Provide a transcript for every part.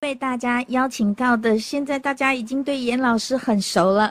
被大家邀请到的，现在大家已经对严老师很熟了。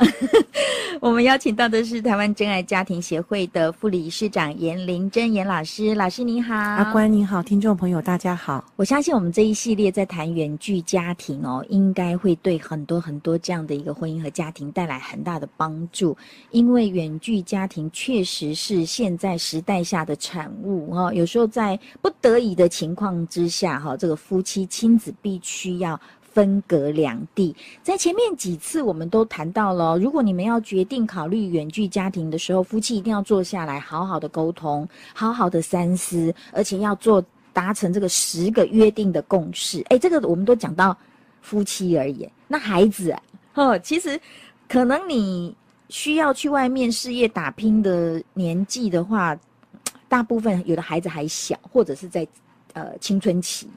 我们邀请到的是台湾真爱家庭协会的副理事长严玲珍严老师，老师您好，阿关您好，听众朋友大家好。我相信我们这一系列在谈远距家庭哦，应该会对很多很多这样的一个婚姻和家庭带来很大的帮助，因为远距家庭确实是现在时代下的产物哦。有时候在不得已的情况之下，哈，这个夫妻亲子必须要分隔两地，在前面几次我们都谈到了，如果你们要决定考虑远距家庭的时候，夫妻一定要坐下来好好的沟通，好好的三思，而且要做达成这个十个约定的共识。哎，这个我们都讲到夫妻而已，那孩子啊，哦，其实可能你需要去外面事业打拼的年纪的话，大部分有的孩子还小，或者是在呃青春期。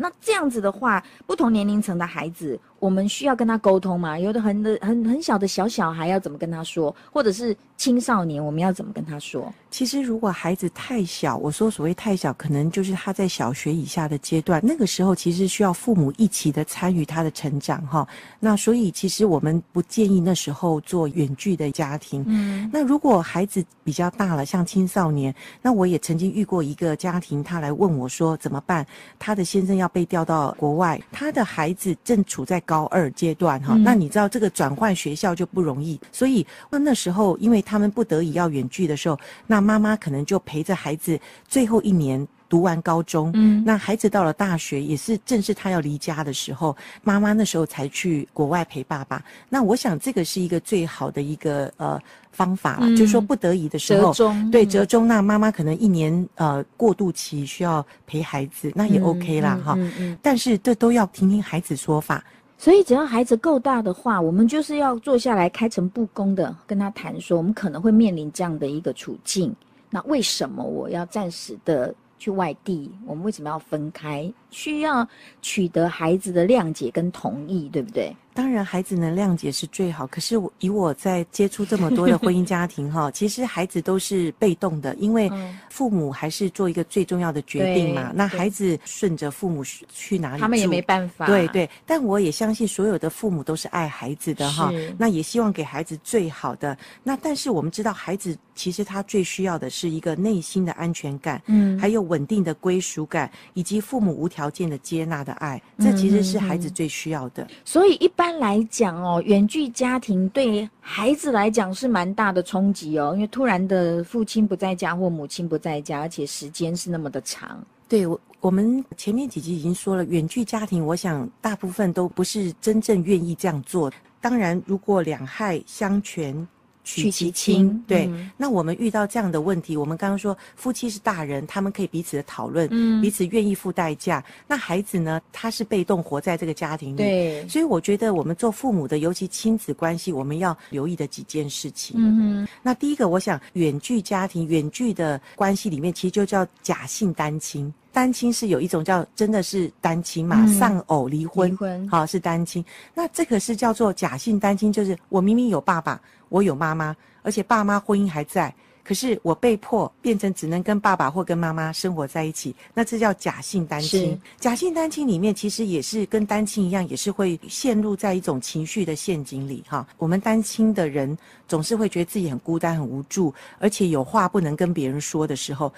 那这样子的话，不同年龄层的孩子，我们需要跟他沟通吗？有的很的很很小的小小孩要怎么跟他说，或者是青少年，我们要怎么跟他说？其实，如果孩子太小，我说所谓太小，可能就是他在小学以下的阶段，那个时候其实需要父母一起的参与他的成长，哈。那所以，其实我们不建议那时候做远距的家庭。嗯。那如果孩子比较大了，像青少年，那我也曾经遇过一个家庭，他来问我说怎么办？他的先生要被调到国外，他的孩子正处在高二阶段，哈。那你知道这个转换学校就不容易，所以那那时候，因为他们不得已要远距的时候，那妈妈可能就陪着孩子最后一年读完高中，嗯，那孩子到了大学也是正是他要离家的时候，妈妈那时候才去国外陪爸爸。那我想这个是一个最好的一个呃方法了，嗯，就是说不得已的时候，折中，对，折中。那妈妈可能一年呃过渡期需要陪孩子，那也 OK 啦哈，嗯嗯嗯。但是这都要听听孩子说法。所以，只要孩子够大的话，我们就是要坐下来开诚布公的跟他谈说，我们可能会面临这样的一个处境。那为什么我要暂时的去外地？我们为什么要分开？需要取得孩子的谅解跟同意，对不对？当然，孩子能谅解是最好。可是我以我在接触这么多的婚姻家庭哈，其实孩子都是被动的，因为父母还是做一个最重要的决定嘛。那孩子顺着父母去哪里，他们也没办法。对对，但我也相信所有的父母都是爱孩子的哈。那也希望给孩子最好的。那但是我们知道，孩子其实他最需要的是一个内心的安全感，嗯，还有稳定的归属感，以及父母无条件的接纳的爱。这其实是孩子最需要的。所以一般。一般来讲哦，远距家庭对孩子来讲是蛮大的冲击哦，因为突然的父亲不在家或母亲不在家，而且时间是那么的长。对，我我们前面几集已经说了，远距家庭，我想大部分都不是真正愿意这样做。当然，如果两害相权。取其轻，对、嗯。那我们遇到这样的问题，我们刚刚说夫妻是大人，他们可以彼此的讨论，嗯，彼此愿意付代价。那孩子呢？他是被动活在这个家庭里，对。所以我觉得我们做父母的，尤其亲子关系，我们要留意的几件事情。嗯哼。那第一个，我想远距家庭、远距的关系里面，其实就叫假性单亲。单亲是有一种叫真的是单亲嘛，丧、嗯、偶离婚，离婚，好是单亲。那这个是叫做假性单亲，就是我明明有爸爸，我有妈妈，而且爸妈婚姻还在，可是我被迫变成只能跟爸爸或跟妈妈生活在一起，那这叫假性单亲。假性单亲里面其实也是跟单亲一样，也是会陷入在一种情绪的陷阱里哈。我们单亲的人总是会觉得自己很孤单、很无助，而且有话不能跟别人说的时候。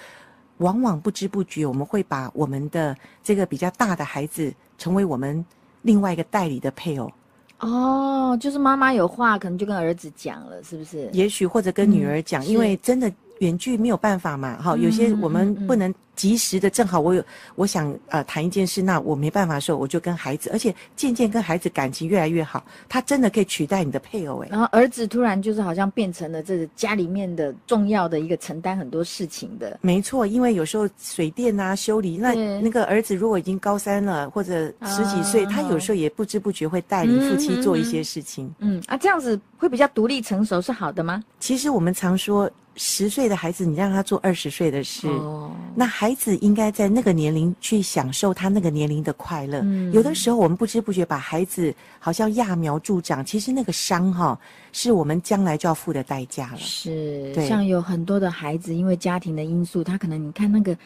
往往不知不觉，我们会把我们的这个比较大的孩子成为我们另外一个代理的配偶。哦，就是妈妈有话，可能就跟儿子讲了，是不是？也许或者跟女儿讲，嗯，因为真的远距没有办法嘛。哈，有些我们不能。及时的，正好我有我想呃谈一件事，那我没办法的时候，我就跟孩子，而且渐渐跟孩子感情越来越好，他真的可以取代你的配偶诶。然后儿子突然就是好像变成了这个家里面的重要的一个承担很多事情的。没错，因为有时候水电啊修理，那那个儿子如果已经高三了或者十几岁，他有时候也不知不觉会带领夫妻做一些事情。嗯，嗯，嗯，嗯啊，这样子会比较独立成熟是好的吗？其实我们常说十岁的孩子，你让他做二十岁的事，哦，那。孩子应该在那个年龄去享受他那个年龄的快乐。嗯，有的时候我们不知不觉把孩子好像揠苗助长，其实那个伤哈，是我们将来就要付的代价了。是，像有很多的孩子，因为家庭的因素，他可能你看那个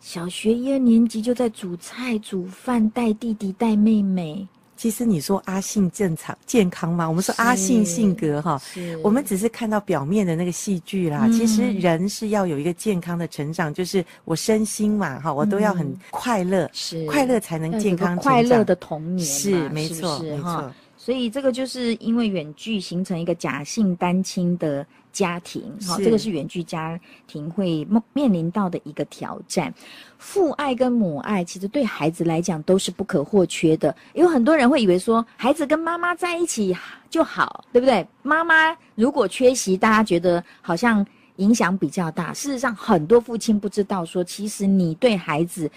小学一二年级就在煮菜煮饭，带弟弟带妹妹。其实你说阿信正常健康吗？我们说阿信性格哈，我们只是看到表面的那个戏剧啦。嗯、其实人是要有一个健康的成长，就是我身心嘛哈，我都要很快乐，是快乐才能健康成长。快乐的童年是没错没错。所以这个就是因为远距形成一个假性单亲的。家庭，好，这个是远距家庭会面临到的一个挑战。父爱跟母爱其实对孩子来讲都是不可或缺的。有很多人会以为说，孩子跟妈妈在一起就好，对不对？妈妈如果缺席，大家觉得好像影响比较大。事实上，很多父亲不知道说，其实你对孩子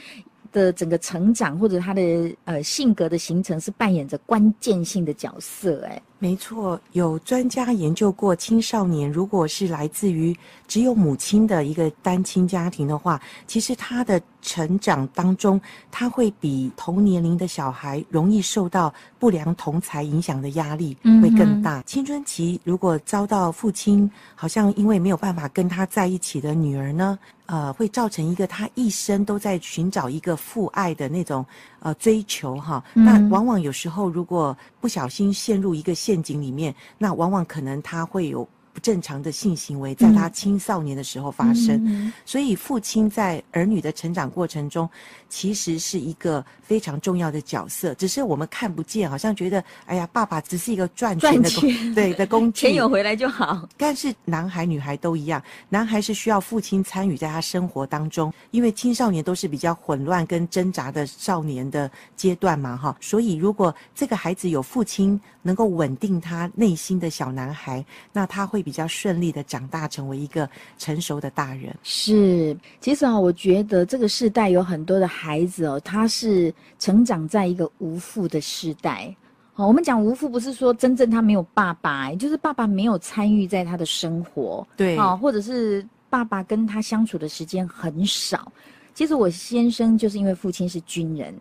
的整个成长或者他的呃性格的形成是扮演着关键性的角色，哎。没错，有专家研究过，青少年如果是来自于只有母亲的一个单亲家庭的话，其实他的成长当中，他会比同年龄的小孩容易受到不良同才影响的压力会更大。嗯、青春期如果遭到父亲好像因为没有办法跟他在一起的女儿呢，呃，会造成一个他一生都在寻找一个父爱的那种呃追求哈。那往往有时候如果不小心陷入一个陷陷阱里面，那往往可能他会有不正常的性行为，在他青少年的时候发生。嗯、所以，父亲在儿女的成长过程中，其实是一个非常重要的角色。只是我们看不见，好像觉得，哎呀，爸爸只是一个赚钱的工，对的工具，钱有回来就好。但是，男孩女孩都一样，男孩是需要父亲参与在他生活当中，因为青少年都是比较混乱跟挣扎的少年的阶段嘛，哈。所以，如果这个孩子有父亲，能够稳定他内心的小男孩，那他会比较顺利的长大，成为一个成熟的大人。是，其实啊，我觉得这个世代有很多的孩子哦，他是成长在一个无父的世代。好，我们讲无父，不是说真正他没有爸爸，就是爸爸没有参与在他的生活，对，啊，或者是爸爸跟他相处的时间很少。其实我先生就是因为父亲是军人。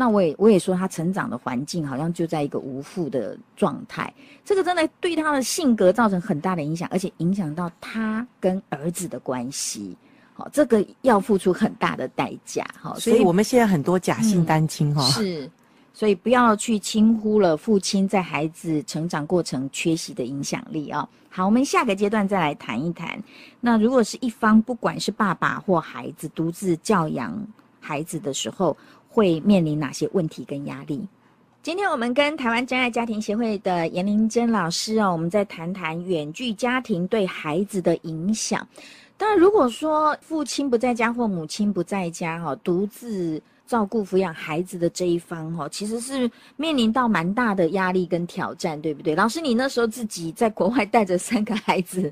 那我也我也说，他成长的环境好像就在一个无父的状态，这个真的对他的性格造成很大的影响，而且影响到他跟儿子的关系。好，这个要付出很大的代价。哈，所以我们现在很多假性单亲哈、嗯，是，所以不要去轻忽了父亲在孩子成长过程缺席的影响力啊。好，我们下个阶段再来谈一谈。那如果是一方，不管是爸爸或孩子独自教养孩子的时候，会面临哪些问题跟压力？今天我们跟台湾真爱家庭协会的颜玲珍老师哦，我们再谈谈远距家庭对孩子的影响。当然，如果说父亲不在家或母亲不在家哈，独自照顾抚养孩子的这一方哈，其实是面临到蛮大的压力跟挑战，对不对？老师，你那时候自己在国外带着三个孩子。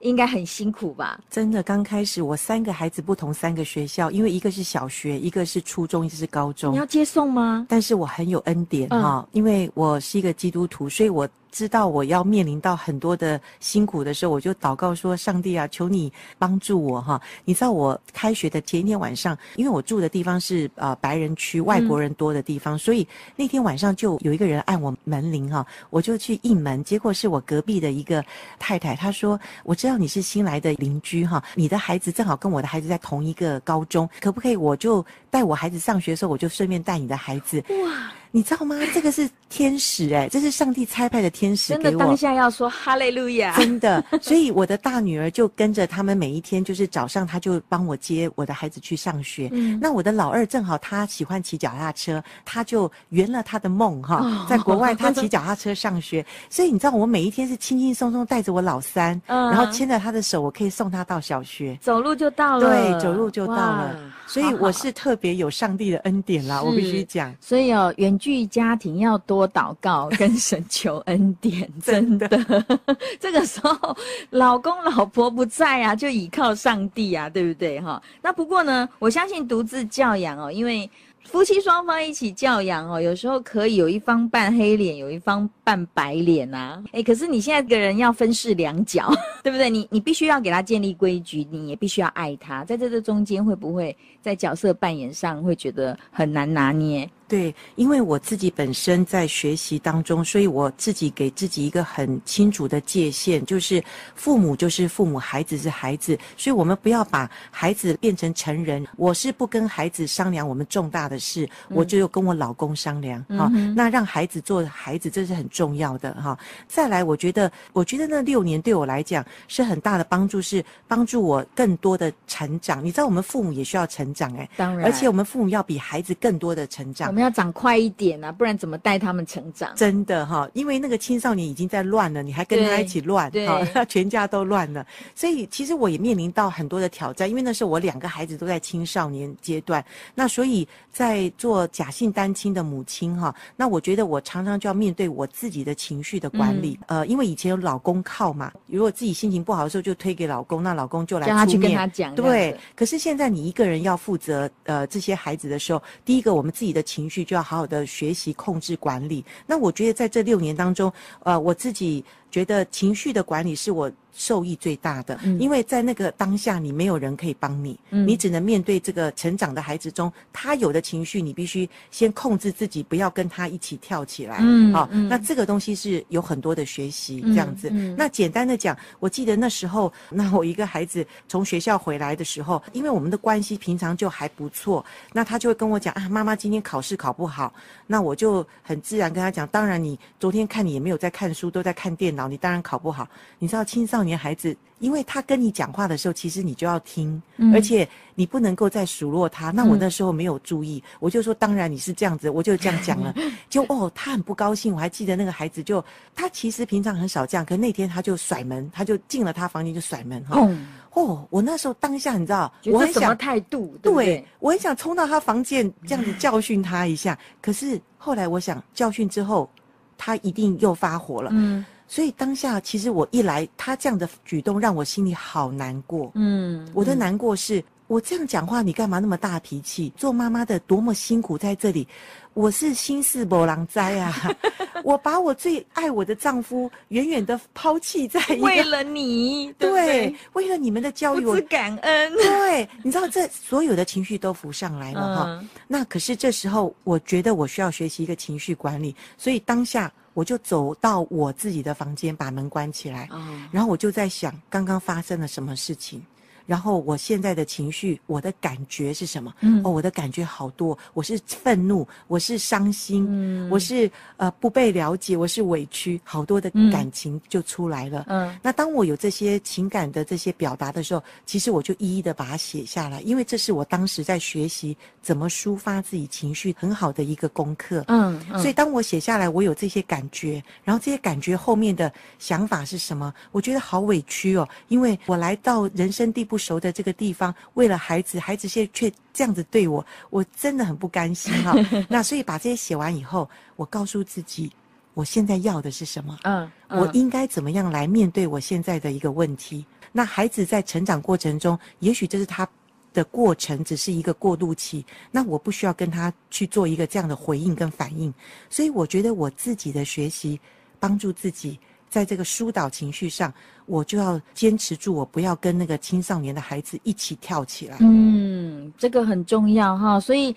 应该很辛苦吧？真的，刚开始我三个孩子不同三个学校，因为一个是小学，一个是初中，一个是高中。你要接送吗？但是我很有恩典哈、嗯哦，因为我是一个基督徒，所以我。知道我要面临到很多的辛苦的时候，我就祷告说：“上帝啊，求你帮助我哈！”你知道我开学的前一天晚上，因为我住的地方是呃白人区，外国人多的地方，所以那天晚上就有一个人按我门铃哈，我就去应门，结果是我隔壁的一个太太，她说：“我知道你是新来的邻居哈，你的孩子正好跟我的孩子在同一个高中，可不可以我就带我孩子上学的时候，我就顺便带你的孩子？”哇！你知道吗？这个是天使哎，这是上帝差派的天使给我。真的，当下要说哈利路亚。真的，所以我的大女儿就跟着他们每一天，就是早上她就帮我接我的孩子去上学。嗯。那我的老二正好他喜欢骑脚踏车，他就圆了他的梦哈，在国外他骑脚踏车上学。所以你知道，我每一天是轻轻松松带着我老三，然后牵着他的手，我可以送他到小学，走路就到了。对，走路就到了。所以我是特别有上帝的恩典啦，我必须讲。所以哦，远距家庭要多祷告，跟神求恩典，真的。这个时候，老公老婆不在啊，就倚靠上帝啊，对不对哈？那不过呢，我相信独自教养哦，因为夫妻双方一起教养哦，有时候可以有一方扮黑脸，有一方扮白脸啊。哎，可是你现在个人要分饰两角，对不对？你你必须要给他建立规矩，你也必须要爱他，在这个中间会不会在角色扮演上会觉得很难拿捏？对，因为我自己本身在学习当中，所以我自己给自己一个很清楚的界限，就是父母就是父母，孩子是孩子，所以我们不要把孩子变成成人。我是不跟孩子商量我们重大的事，嗯、我就跟我老公商量哈、嗯。那让孩子做孩子，这是很重要的哈。再来，我觉得，我觉得那六年对我来讲是很大的帮助，是帮助我更多的成长。你知道，我们父母也需要成长哎，当然，而且我们父母要比孩子更多的成长。要长快一点啊，不然怎么带他们成长？真的哈，因为那个青少年已经在乱了，你还跟他一起乱，哈，全家都乱了。所以其实我也面临到很多的挑战，因为那时候我两个孩子都在青少年阶段，那所以在做假性单亲的母亲哈，那我觉得我常常就要面对我自己的情绪的管理，嗯、呃，因为以前有老公靠嘛，如果自己心情不好的时候就推给老公，那老公就来出面，他去跟他讲，对。可是现在你一个人要负责呃这些孩子的时候，第一个我们自己的情绪就要好好的学习控制管理。那我觉得在这六年当中，呃，我自己觉得情绪的管理是我受益最大的，嗯，因为在那个当下，你没有人可以帮你，嗯，你只能面对这个成长的孩子中，他有的情绪，你必须先控制自己，不要跟他一起跳起来，嗯，好，嗯，那这个东西是有很多的学习，这样子，嗯，那简单的讲，我记得那时候，那我一个孩子从学校回来的时候，因为我们的关系平常就还不错，那他就会跟我讲啊，妈妈今天考试考不好，那我就很自然跟他讲，当然你昨天看你也没有在看书，都在看电脑，你当然考不好，你知道青少年。孩子，因为他跟你讲话的时候，其实你就要听，嗯、而且你不能够再数落他。那我那时候没有注意，嗯、我就说：“当然你是这样子。”我就这样讲了。就哦，他很不高兴。我还记得那个孩子就，就他其实平常很少这样，可那天他就甩门，他就进了他房间就甩门哈、嗯。哦，我那时候当下你知道，我很想态度？对，对，我很想冲到他房间这样子教训他一下。可是后来我想，教训之后，他一定又发火了。嗯。所以当下，其实我一来，他这样的举动让我心里好难过。嗯，我的难过是，我这样讲话，你干嘛那么大脾气？做妈妈的多么辛苦在这里，我是心事无人知啊！我把我最爱我的丈夫远远的抛弃在一个，为了你，对，对，为了你们的教育，我感恩。对，你知道这所有的情绪都浮上来了哈、嗯。那可是这时候，我觉得我需要学习一个情绪管理，所以当下。我就走到我自己的房间，把门关起来，然后我就在想，刚刚发生了什么事情。然后我现在的情绪，我的感觉是什么？嗯，哦，我的感觉好多，我是愤怒，我是伤心，嗯，我是呃不被了解，我是委屈，好多的感情就出来了。嗯，那当我有这些情感的这些表达的时候，其实我就一一的把它写下来，因为这是我当时在学习怎么抒发自己情绪很好的一个功课。嗯，嗯，所以当我写下来，我有这些感觉，然后这些感觉后面的想法是什么？我觉得好委屈哦，因为我来到人生地不熟的这个地方，为了孩子，孩子现在却这样子对我，我真的很不甘心哈、哦。那所以把这些写完以后，我告诉自己，我现在要的是什么？嗯，我应该怎么样来面对我现在的一个问题？那孩子在成长过程中，也许这是他的过程，只是一个过渡期。那我不需要跟他去做一个这样的回应跟反应。所以我觉得我自己的学习，帮助自己。在这个疏导情绪上，我就要坚持住，我不要跟那个青少年的孩子一起跳起来。嗯，这个很重要哈。所以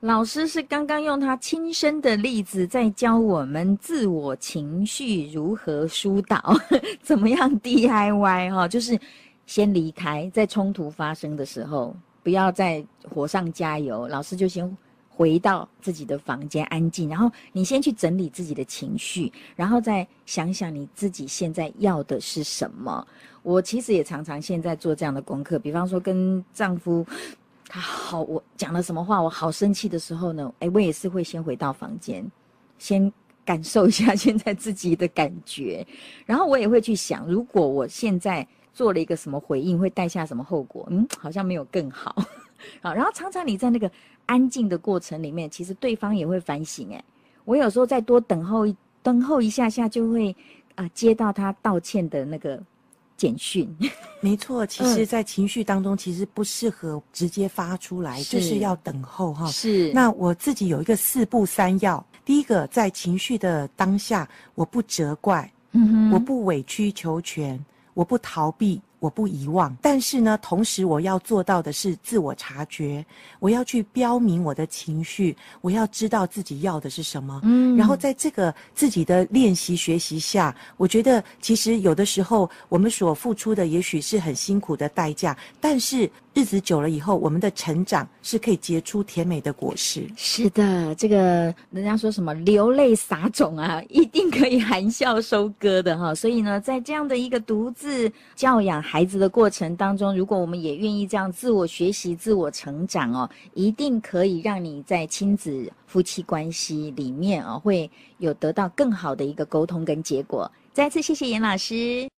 老师是刚刚用他亲身的例子在教我们自我情绪如何疏导，怎么样 DIY 哈，就是先离开，在冲突发生的时候，不要再火上加油。老师就先。回到自己的房间安静，然后你先去整理自己的情绪，然后再想想你自己现在要的是什么。我其实也常常现在做这样的功课，比方说跟丈夫，他好，我讲了什么话，我好生气的时候呢，诶，我也是会先回到房间，先感受一下现在自己的感觉，然后我也会去想，如果我现在做了一个什么回应，会带下什么后果？嗯，好像没有更好。好，然后常常你在那个。安静的过程里面，其实对方也会反省。诶，我有时候再多等候一等候一下下，就会啊、呃、接到他道歉的那个简讯。没错，其实，在情绪当中，其实不适合直接发出来，是就是要等候哈。是。那我自己有一个四步三要，第一个在情绪的当下，我不责怪，我不委曲求全，我不逃避。我不遗忘，但是呢，同时我要做到的是自我察觉，我要去标明我的情绪，我要知道自己要的是什么。嗯，然后在这个自己的练习学习下，我觉得其实有的时候我们所付出的也许是很辛苦的代价，但是日子久了以后，我们的成长是可以结出甜美的果实。是的，这个人家说什么流泪撒种啊，一定可以含笑收割的哈。所以呢，在这样的一个独自教养。孩子的过程当中，如果我们也愿意这样自我学习、自我成长哦，一定可以让你在亲子、夫妻关系里面哦，会有得到更好的一个沟通跟结果。再次谢谢严老师。